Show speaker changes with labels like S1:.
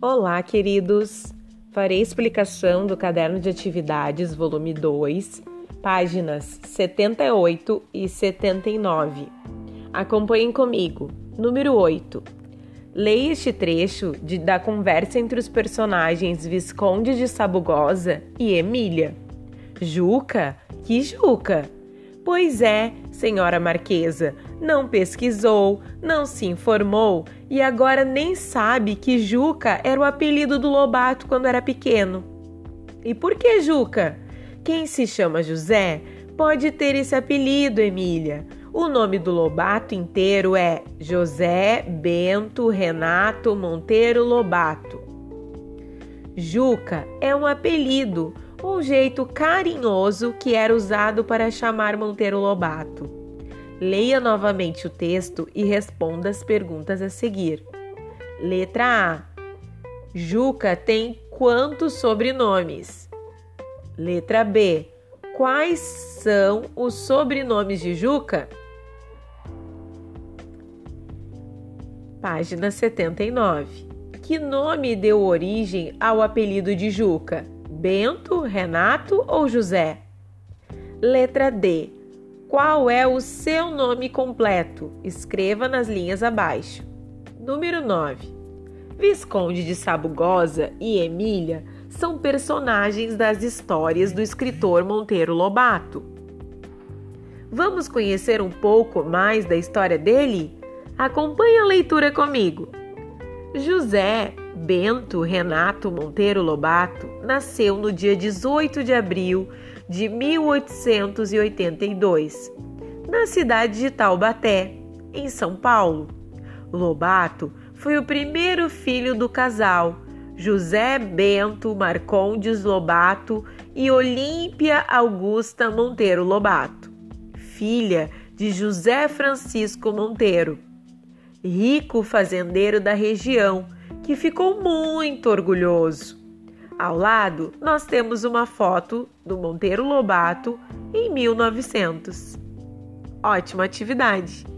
S1: Olá, queridos! Farei explicação do caderno de atividades, volume 2, páginas 78 e 79. Acompanhem comigo. Número 8. Leia este trecho de, da conversa entre os personagens Visconde de Sabugosa e Emília. Juca? Que Juca? Pois é, senhora Marquesa, não pesquisou, não se informou e agora nem sabe que Juca era o apelido do Lobato quando era pequeno. E por que Juca? Quem se chama José pode ter esse apelido, Emília. O nome do Lobato inteiro é José Bento Renato Monteiro Lobato. Juca é um apelido um jeito carinhoso que era usado para chamar Monteiro Lobato. Leia novamente o texto e responda as perguntas a seguir. Letra A. Juca tem quantos sobrenomes? Letra B. Quais são os sobrenomes de Juca? Página 79. Que nome deu origem ao apelido de Juca? Bento, Renato ou José? Letra D. Qual é o seu nome completo? Escreva nas linhas abaixo. Número 9. Visconde de Sabugosa e Emília são personagens das histórias do escritor Monteiro Lobato. Vamos conhecer um pouco mais da história dele? Acompanhe a leitura comigo. José Bento Renato Monteiro Lobato nasceu no dia 18 de abril de 1882, na cidade de Taubaté, em São Paulo. Lobato foi o primeiro filho do casal José Bento Marcondes Lobato e Olímpia Augusta Monteiro Lobato, filha de José Francisco Monteiro, rico fazendeiro da região que ficou muito orgulhoso. Ao lado, nós temos uma foto do Monteiro Lobato em 1900. Ótima atividade!